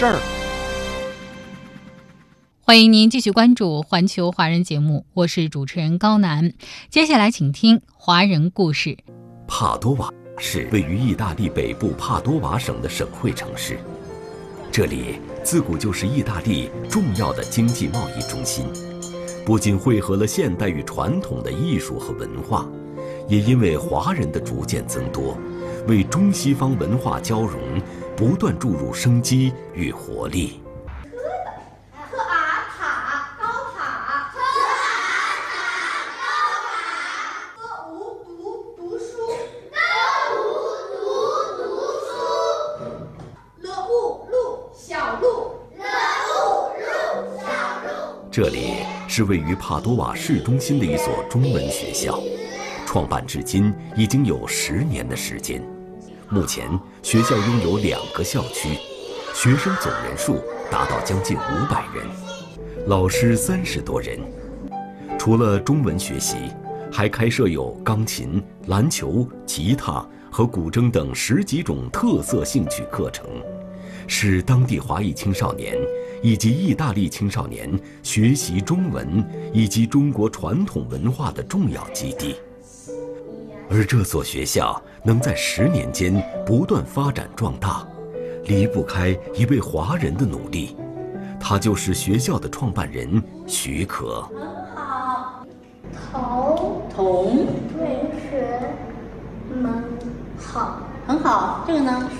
事儿。欢迎您继续关注环球华人节目，我是主持人高楠。接下来请听华人故事。帕多瓦是位于意大利北部帕多瓦省的省会城市，这里自古就是意大利重要的经济贸易中心，不仅汇合了现代与传统的艺术和文化，也因为华人的逐渐增多，为中西方文化交融不断注入生机与活力。这里是位于帕多瓦市中心的一所中文学校，创办至今已经有十年的时间。目前学校拥有两个校区，学生总人数达到将近五百人，老师三十多人。除了中文学习，还开设有钢琴、篮球、吉他和古筝等十几种特色兴趣课程，是当地华裔青少年。以及意大利青少年学习中文以及中国传统文化的重要基地，而这所学校能在十年间不断发展壮大，离不开一位华人的努力，他就是学校的创办人许可。很好，头同对学们好，很好，这个呢？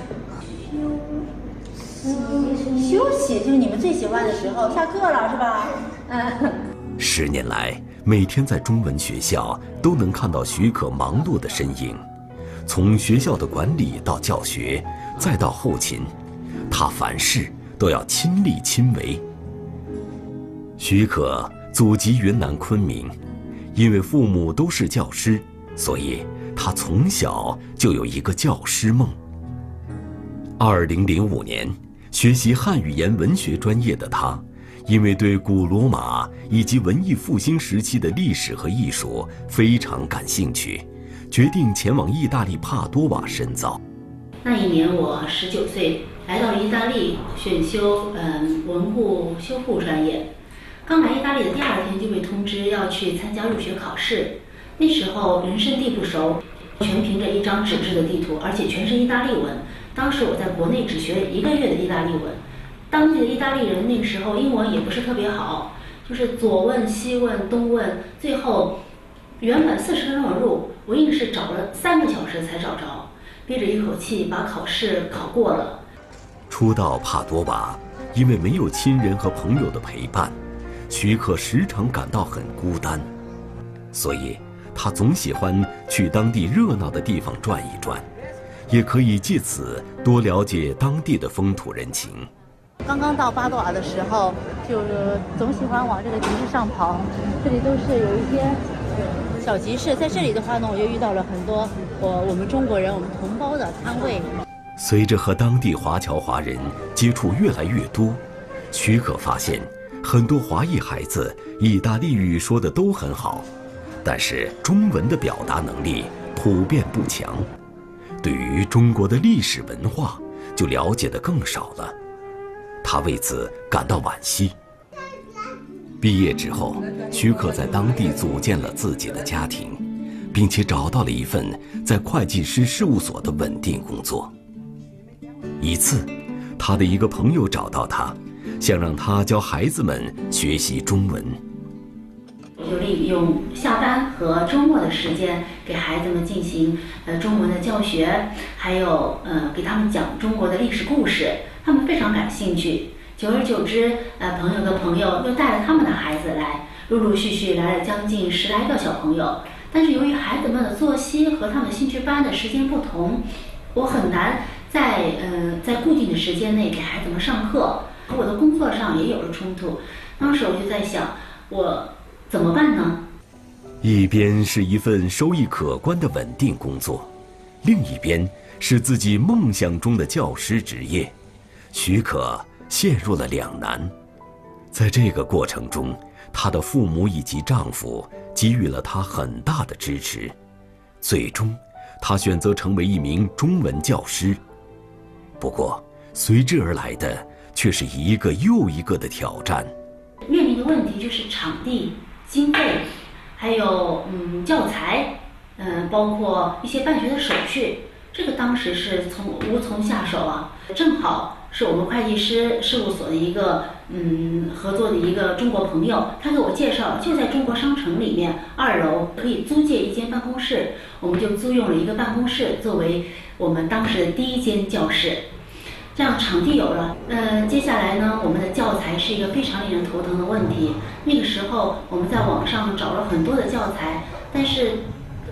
休息休息就是你们最喜欢的时候，下课了是吧？嗯。十年来，每天在中文学校都能看到许可忙碌的身影，从学校的管理到教学，再到后勤，他凡事都要亲力亲为。许可祖籍云南昆明，因为父母都是教师，所以他从小就有一个教师梦。二零零五年。学习汉语言文学专业的他，因为对古罗马以及文艺复兴时期的历史和艺术非常感兴趣，决定前往意大利帕多瓦深造。那一年我十九岁，来到意大利选修嗯文物修复专业。刚来意大利的第二天就被通知要去参加入学考试。那时候人生地不熟，全凭着一张纸质的地图，而且全是意大利文。当时我在国内只学了一个月的意大利文，当地的意大利人那个时候英文也不是特别好，就是左问西问东问，最后原本四十分钟的路，我硬是找了三个小时才找着，憋着一口气把考试考过了。初到帕多瓦，因为没有亲人和朋友的陪伴，徐克时常感到很孤单，所以他总喜欢去当地热闹的地方转一转。也可以借此多了解当地的风土人情。刚刚到巴多瓦的时候，就是总喜欢往这个集市上跑，这里都是有一些小集市。在这里的话呢，我又遇到了很多我我们中国人、我们同胞的摊位。随着和当地华侨华人接触越来越多，许可发现，很多华裔孩子意大利语说的都很好，但是中文的表达能力普遍不强。对于中国的历史文化，就了解的更少了，他为此感到惋惜。毕业之后，徐克在当地组建了自己的家庭，并且找到了一份在会计师事务所的稳定工作。一次，他的一个朋友找到他，想让他教孩子们学习中文。就利用下班和周末的时间，给孩子们进行呃中文的教学，还有呃给他们讲中国的历史故事，他们非常感兴趣。久而久之，呃朋友的朋友又带了他们的孩子来，陆陆续续来了将近十来个小朋友。但是由于孩子们的作息和他们兴趣班的时间不同，我很难在呃在固定的时间内给孩子们上课，和我的工作上也有了冲突。当时我就在想，我怎么办呢？一边是一份收益可观的稳定工作，另一边是自己梦想中的教师职业，许可陷入了两难。在这个过程中，她的父母以及丈夫给予了她很大的支持，最终，她选择成为一名中文教师。不过，随之而来的却是一个又一个的挑战。面临的问题就是场地、经费，还有嗯教材，嗯包括一些办学的手续，这个当时是从无从下手啊。正好是我们会计师事务所的一个嗯合作的一个中国朋友，他给我介绍，就在中国商城里面二楼可以租借一间办公室，我们就租用了一个办公室作为我们当时的第一间教室。这样场地有了，呃，接下来呢，我们的教材是一个非常令人头疼的问题。那个时候我们在网上找了很多的教材，但是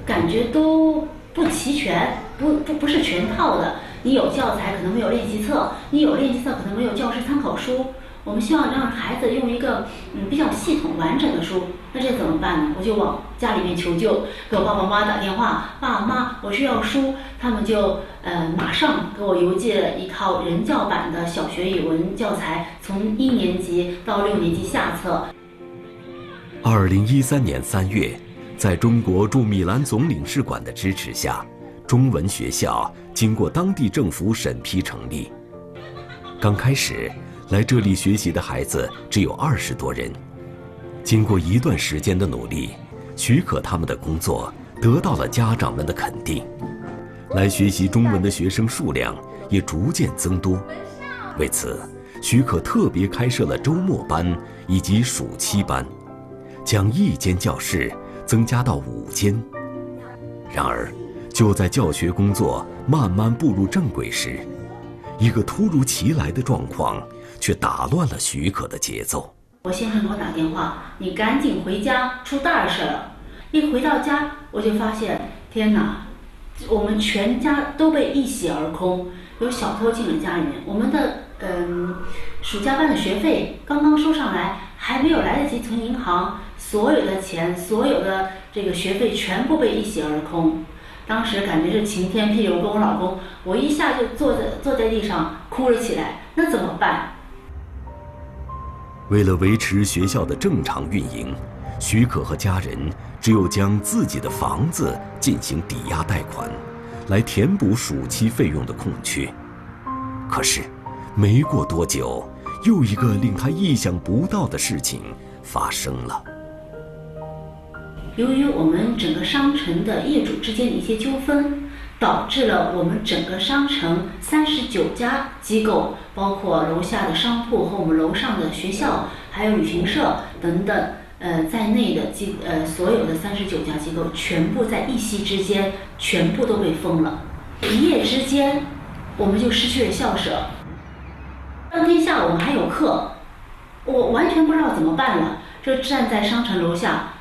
感觉都不齐全，不不不是全套的。你有教材可能没有练习册，你有练习册可能没有教师参考书。我们希望让孩子用一个嗯比较系统完整的书，那这怎么办呢？我就往家里面求救，给我爸爸妈妈打电话，爸妈我需要书，他们就呃马上给我邮寄了一套人教版的小学语文教材，从一年级到六年级下册。二零一三年三月，在中国驻米兰总领事馆的支持下，中文学校经过当地政府审批成立。刚开始。来这里学习的孩子只有二十多人。经过一段时间的努力，许可他们的工作得到了家长们的肯定。来学习中文的学生数量也逐渐增多。为此，许可特别开设了周末班以及暑期班，将一间教室增加到五间。然而，就在教学工作慢慢步入正轨时，一个突如其来的状况。却打乱了许可的节奏。我先生给我打电话：“你赶紧回家，出大事了！”一回到家，我就发现，天哪，我们全家都被一洗而空，有小偷进了家里面。我们的嗯，暑假班的学费刚刚收上来，还没有来得及存银行，所有的钱，所有的这个学费全部被一洗而空。当时感觉是晴天霹雳，我跟我老公，我一下就坐在坐在地上哭了起来。那怎么办？为了维持学校的正常运营，许可和家人只有将自己的房子进行抵押贷款，来填补暑期费用的空缺。可是，没过多久，又一个令他意想不到的事情发生了。由于我们整个商城的业主之间的一些纠纷。导致了我们整个商城三十九家机构，包括楼下的商铺和我们楼上的学校，还有旅行社等等，呃，在内的机呃所有的三十九家机构，全部在一夕之间全部都被封了。一夜之间，我们就失去了校舍。当天下午我们还有课，我完全不知道怎么办了，就站在商城楼下。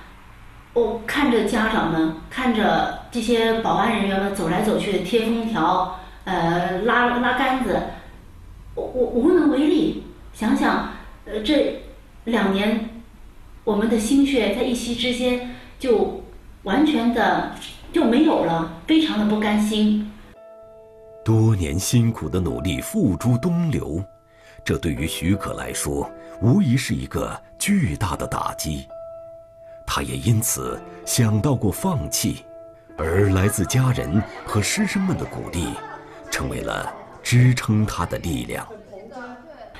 我看着家长们，看着这些保安人员们走来走去贴封条，呃，拉拉杆子，我我无能为力。想想，呃，这两年我们的心血在一夕之间就完全的就没有了，非常的不甘心。多年辛苦的努力付诸东流，这对于许可来说，无疑是一个巨大的打击。他也因此想到过放弃，而来自家人和师生们的鼓励，成为了支撑他的力量。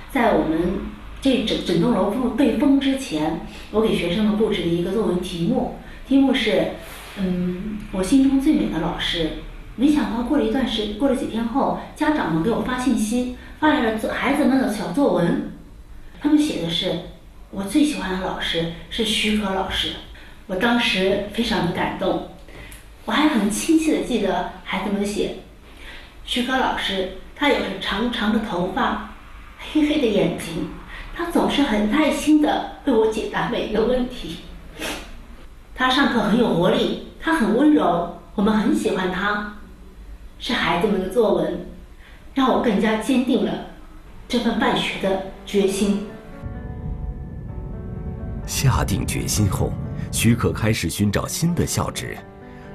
在我们这整整栋楼被封之前，我给学生们布置了一个作文题目，题目是：嗯，我心中最美的老师。没想到过了一段时，过了几天后，家长们给我发信息，发来了孩子们的小作文，他们写的是。我最喜欢的老师是徐可老师，我当时非常的感动，我还很清晰的记得孩子们写，徐可老师他有着长长的头发，黑黑的眼睛，他总是很耐心的为我解答每一个问题，他上课很有活力，他很温柔，我们很喜欢他，是孩子们的作文，让我更加坚定了这份办学的决心。下定决心后，许可开始寻找新的校址。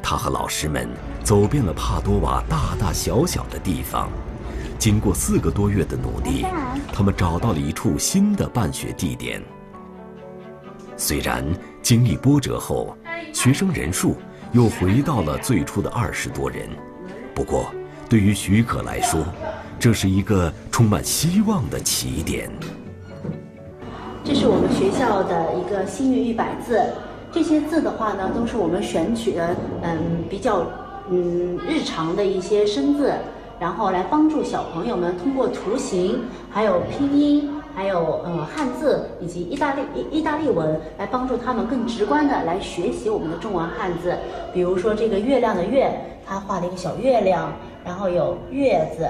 他和老师们走遍了帕多瓦大大小小的地方，经过四个多月的努力，他们找到了一处新的办学地点。虽然经历波折后，学生人数又回到了最初的二十多人，不过对于许可来说，这是一个充满希望的起点。这是我们学校的一个幸运一百字。这些字的话呢，都是我们选取的，嗯，比较嗯日常的一些生字，然后来帮助小朋友们通过图形、还有拼音、还有呃汉字以及意大利意意大利文，来帮助他们更直观的来学习我们的中文汉字。比如说这个月亮的月，他画了一个小月亮，然后有月字。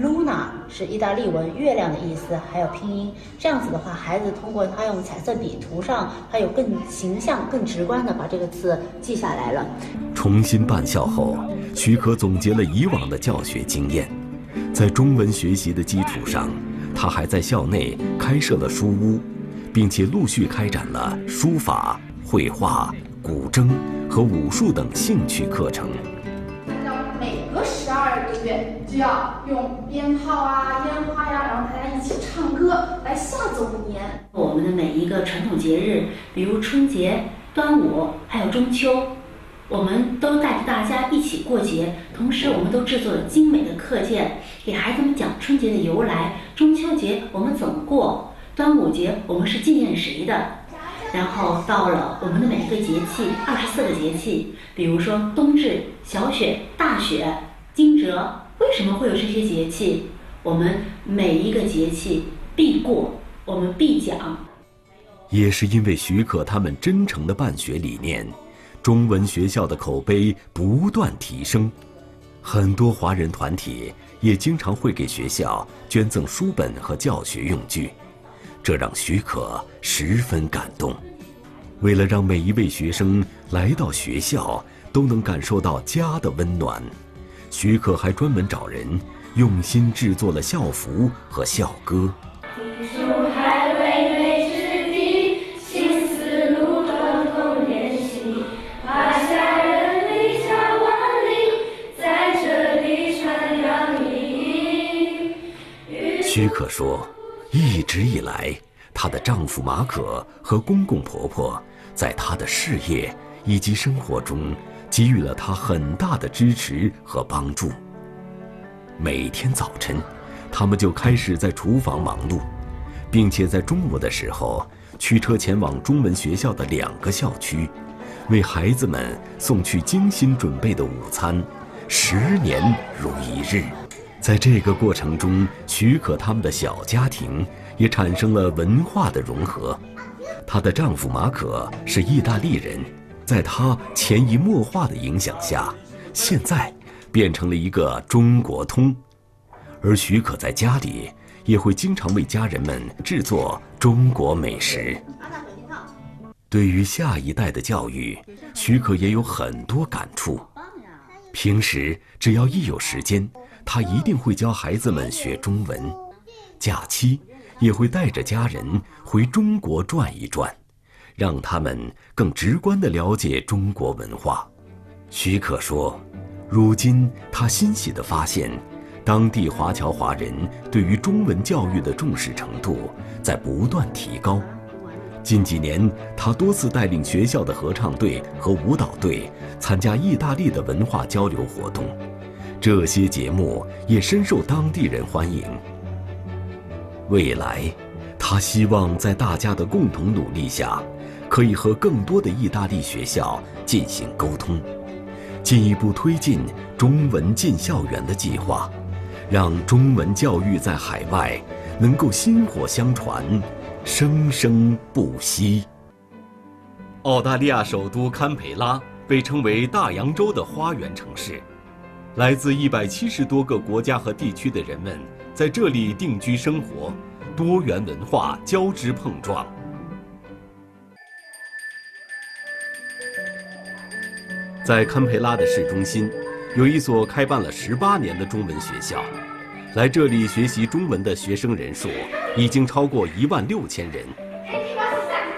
Luna 是意大利文“月亮”的意思，还有拼音。这样子的话，孩子通过他用彩色笔涂上，他有更形象、更直观的把这个字记下来了。重新办校后，许可总结了以往的教学经验，在中文学习的基础上，他还在校内开设了书屋，并且陆续开展了书法、绘画、古筝和武术等兴趣课程。就要用鞭炮啊、烟花呀，然后大家一起唱歌来吓走年。我们的每一个传统节日，比如春节、端午，还有中秋，我们都带着大家一起过节。同时，我们都制作了精美的课件，给孩子们讲春节的由来。中秋节我们怎么过？端午节我们是纪念谁的？然后到了我们的每一个节气，二十四个节气，比如说冬至、小雪、大雪、惊蛰。为什么会有这些节气？我们每一个节气必过，我们必讲。也是因为许可他们真诚的办学理念，中文学校的口碑不断提升。很多华人团体也经常会给学校捐赠书本和教学用具，这让许可十分感动。为了让每一位学生来到学校都能感受到家的温暖。许可还专门找人用心制作了校服和校歌。许可说，一直以来，她的丈夫马可和公公婆婆在她的事业以及生活中。给予了他很大的支持和帮助。每天早晨，他们就开始在厨房忙碌，并且在中午的时候驱车前往中文学校的两个校区，为孩子们送去精心准备的午餐。十年如一日，在这个过程中，许可他们的小家庭也产生了文化的融合。她的丈夫马可是意大利人。在他潜移默化的影响下，现在变成了一个中国通。而许可在家里也会经常为家人们制作中国美食。对于下一代的教育，许可也有很多感触。平时只要一有时间，他一定会教孩子们学中文；假期也会带着家人回中国转一转。让他们更直观地了解中国文化。许可说，如今他欣喜地发现，当地华侨华人对于中文教育的重视程度在不断提高。近几年，他多次带领学校的合唱队和舞蹈队参加意大利的文化交流活动，这些节目也深受当地人欢迎。未来，他希望在大家的共同努力下。可以和更多的意大利学校进行沟通，进一步推进中文进校园的计划，让中文教育在海外能够薪火相传，生生不息。澳大利亚首都堪培拉被称为大洋洲的花园城市，来自一百七十多个国家和地区的人们在这里定居生活，多元文化交织碰撞。在堪培拉的市中心，有一所开办了十八年的中文学校。来这里学习中文的学生人数已经超过一万六千人。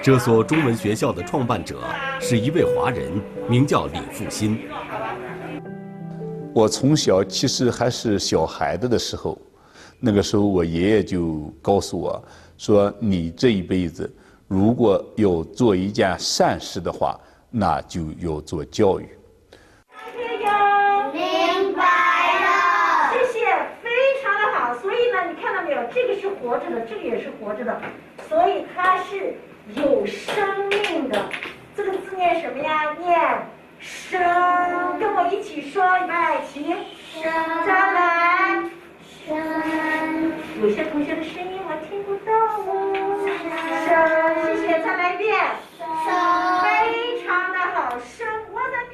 这所中文学校的创办者是一位华人，名叫李复兴。我从小其实还是小孩子的时候，那个时候我爷爷就告诉我说：“你这一辈子如果要做一件善事的话，那就要做教育。”明白了，谢谢，非常的好。所以呢，你看到没有？这个是活着的，这个也是活着的，所以它是有生命的。这个字念什么呀？念生。跟我一起说，预备起，生。再来，生。有些同学的声音我听不到哦。生，谢谢，再来一遍。生，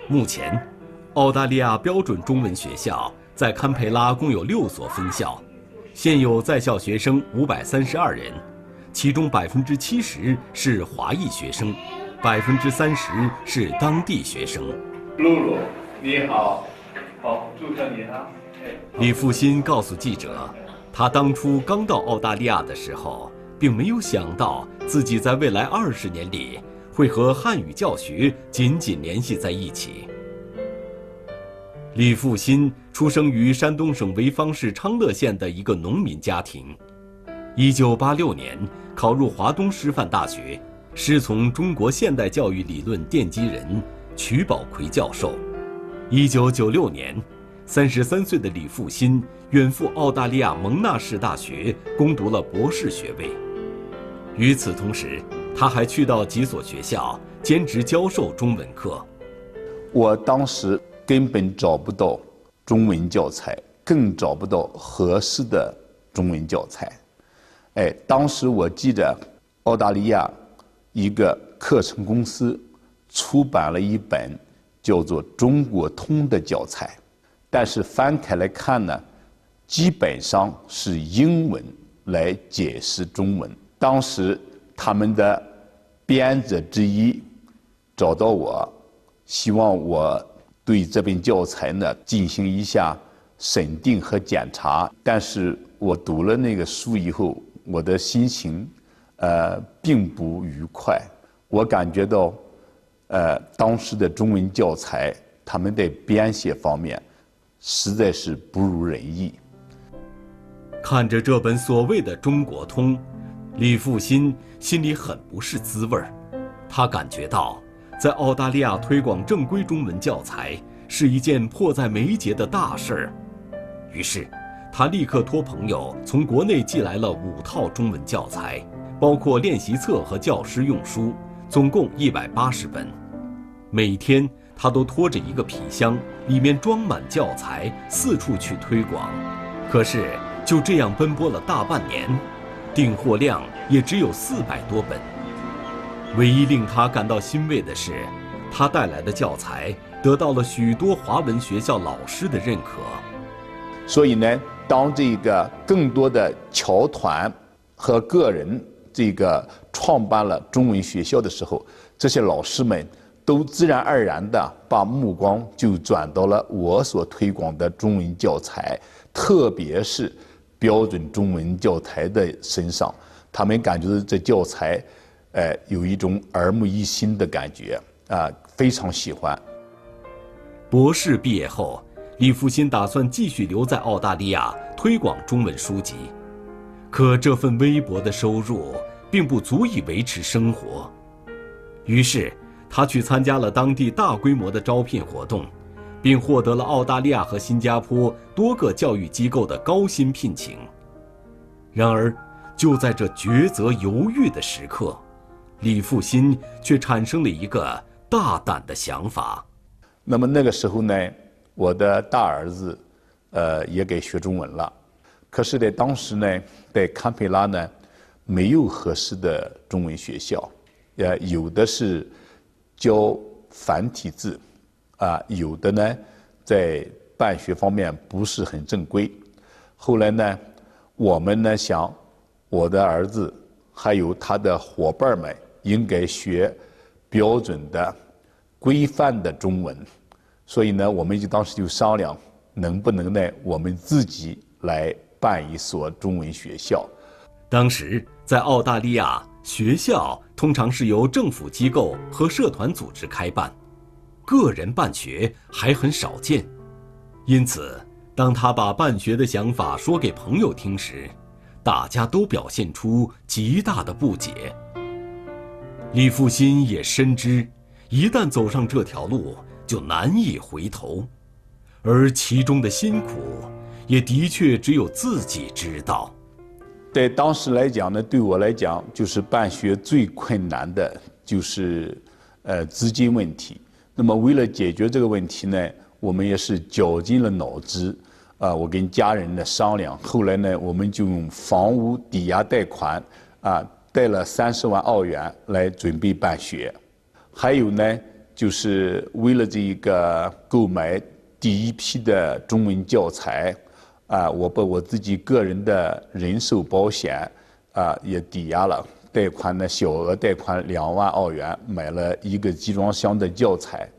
目前，澳大利亚标准中文学校在堪培拉共有六所分校，现有在校学生五百三十二人，其中百分之七十是华裔学生，百分之三十是当地学生。露露，你好，好，祝贺你啊。李复兴告诉记者，他当初刚到澳大利亚的时候，并没有想到自己在未来二十年里会和汉语教学紧紧联系在一起。李复新出生于山东省潍坊市昌乐县的一个农民家庭。1986年考入华东师范大学，师从中国现代教育理论奠基人瞿宝奎教授。1996年，33岁的李复新远赴澳大利亚蒙纳士大学攻读了博士学位。与此同时，他还去到几所学校兼职教授中文课。我当时。根本找不到中文教材，更找不到合适的中文教材。哎，当时我记得澳大利亚一个课程公司出版了一本叫做《中国通》的教材，但是翻开来看呢，基本上是英文来解释中文。当时他们的编者之一找到我，希望我。对这本教材呢进行一下审定和检查，但是我读了那个书以后，我的心情，呃，并不愉快。我感觉到，呃，当时的中文教材他们在编写方面，实在是不如人意。看着这本所谓的《中国通》，李复兴心里很不是滋味儿，他感觉到。在澳大利亚推广正规中文教材是一件迫在眉睫的大事儿，于是，他立刻托朋友从国内寄来了五套中文教材，包括练习册和教师用书，总共一百八十本。每天，他都拖着一个皮箱，里面装满教材，四处去推广。可是，就这样奔波了大半年，订货量也只有四百多本。唯一令他感到欣慰的是，他带来的教材得到了许多华文学校老师的认可。所以呢，当这个更多的侨团和个人这个创办了中文学校的时候，这些老师们都自然而然地把目光就转到了我所推广的中文教材，特别是标准中文教材的身上。他们感觉这教材。哎，有一种耳目一新的感觉啊，非常喜欢。博士毕业后，李复新打算继续留在澳大利亚推广中文书籍，可这份微薄的收入并不足以维持生活。于是，他去参加了当地大规模的招聘活动，并获得了澳大利亚和新加坡多个教育机构的高薪聘请。然而，就在这抉择犹豫的时刻，李复兴却产生了一个大胆的想法。那么那个时候呢，我的大儿子，呃，也该学中文了。可是，在当时呢，在堪培拉呢，没有合适的中文学校，呃，有的是教繁体字，啊，有的呢，在办学方面不是很正规。后来呢，我们呢想，我的儿子还有他的伙伴们。应该学标准的、规范的中文，所以呢，我们就当时就商量，能不能呢，我们自己来办一所中文学校。当时在澳大利亚，学校通常是由政府机构和社团组织开办，个人办学还很少见。因此，当他把办学的想法说给朋友听时，大家都表现出极大的不解。李复兴也深知，一旦走上这条路，就难以回头，而其中的辛苦，也的确只有自己知道。在当时来讲呢，对我来讲，就是办学最困难的就是，呃，资金问题。那么为了解决这个问题呢，我们也是绞尽了脑汁，啊，我跟家人呢商量，后来呢，我们就用房屋抵押贷款，啊。贷了三十万澳元来准备办学，还有呢，就是为了这一个购买第一批的中文教材，啊，我把我自己个人的人寿保险啊也抵押了，贷款呢小额贷款两万澳元，买了一个集装箱的教材。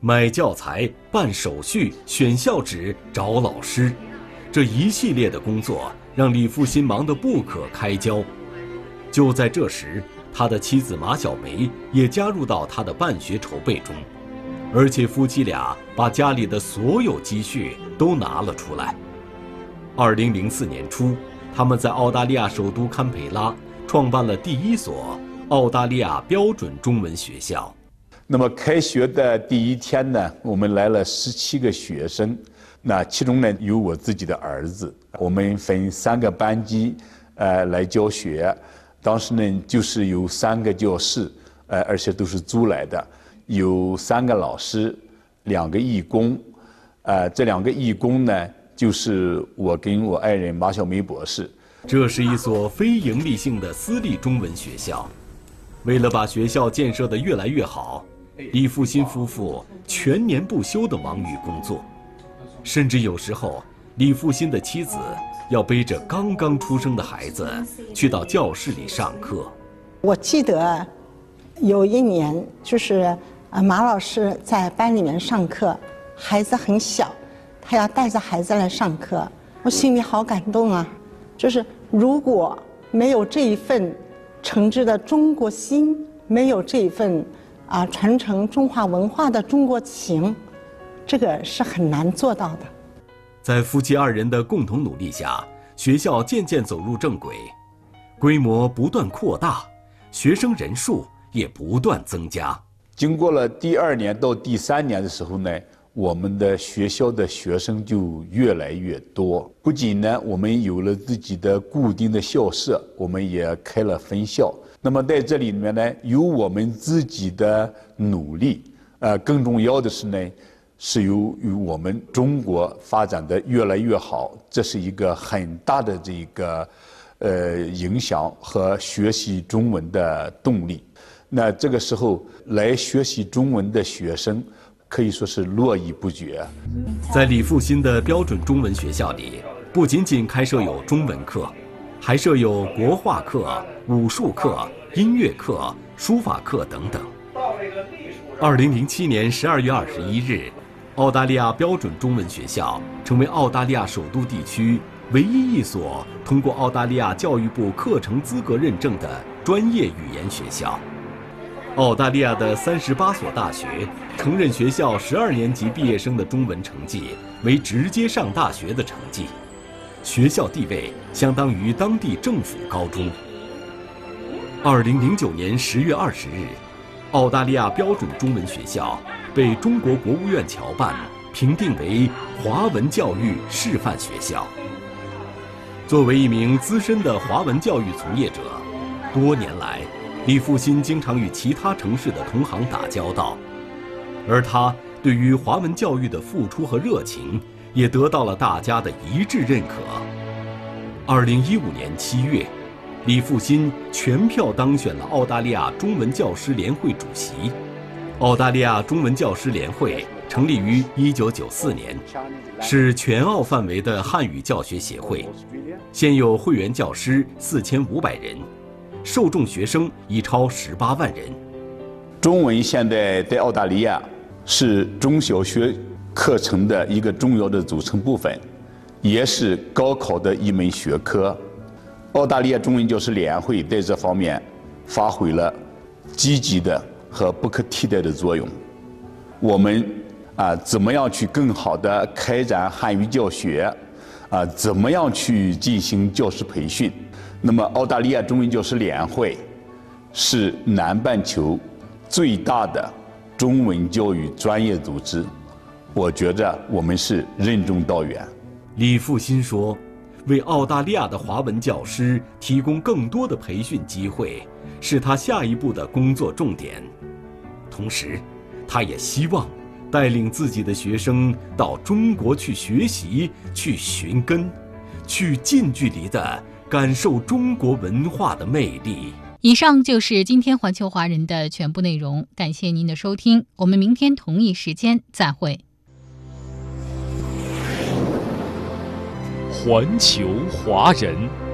买教材、办手续、选校址、找老师，这一系列的工作让李复兴忙得不可开交。就在这时，他的妻子马小梅也加入到他的办学筹备中，而且夫妻俩把家里的所有积蓄都拿了出来。二零零四年初，他们在澳大利亚首都堪培拉创办了第一所澳大利亚标准中文学校。那么开学的第一天呢，我们来了十七个学生，那其中呢有我自己的儿子。我们分三个班级，呃，来教学。当时呢，就是有三个教室，呃，而且都是租来的，有三个老师，两个义工，呃，这两个义工呢，就是我跟我爱人马小梅博士。这是一所非营利性的私立中文学校，为了把学校建设得越来越好，李复兴夫妇全年不休地忙于工作，甚至有时候，李复兴的妻子。要背着刚刚出生的孩子去到教室里上课。我记得有一年，就是啊，马老师在班里面上课，孩子很小，他要带着孩子来上课，我心里好感动啊！就是如果没有这一份诚挚的中国心，没有这一份啊传承中华文化的中国情，这个是很难做到的。在夫妻二人的共同努力下，学校渐渐走入正轨，规模不断扩大，学生人数也不断增加。经过了第二年到第三年的时候呢，我们的学校的学生就越来越多。不仅呢，我们有了自己的固定的校舍，我们也开了分校。那么在这里面呢，有我们自己的努力，呃，更重要的是呢。是由于我们中国发展的越来越好，这是一个很大的这个呃影响和学习中文的动力。那这个时候来学习中文的学生可以说是络绎不绝。在李复兴的标准中文学校里，不仅仅开设有中文课，还设有国画课、武术课、音乐课、书法课等等。二零零七年十二月二十一日。澳大利亚标准中文学校成为澳大利亚首都地区唯一一所通过澳大利亚教育部课程资格认证的专业语言学校。澳大利亚的三十八所大学承认学校十二年级毕业生的中文成绩为直接上大学的成绩，学校地位相当于当地政府高中。二零零九年十月二十日，澳大利亚标准中文学校。被中国国务院侨办评定为华文教育示范学校。作为一名资深的华文教育从业者，多年来，李复兴经常与其他城市的同行打交道，而他对于华文教育的付出和热情，也得到了大家的一致认可。二零一五年七月，李复兴全票当选了澳大利亚中文教师联会主席。澳大利亚中文教师联会成立于1994年，是全澳范围的汉语教学协会，现有会员教师4500人，受众学生已超18万人。中文现在在澳大利亚是中小学课程的一个重要的组成部分，也是高考的一门学科。澳大利亚中文教师联会在这方面发挥了积极的和不可替代的作用。我们啊，怎么样去更好的开展汉语教学？啊，怎么样去进行教师培训？那么，澳大利亚中文教师联会是南半球最大的中文教育专业组织，我觉着我们是任重道远。李复兴说：“为澳大利亚的华文教师提供更多的培训机会，是他下一步的工作重点。同时，他也希望。”带领自己的学生到中国去学习、去寻根、去近距离的感受中国文化的魅力。以上就是今天环球华人的全部内容，感谢您的收听，我们明天同一时间再会。环球华人。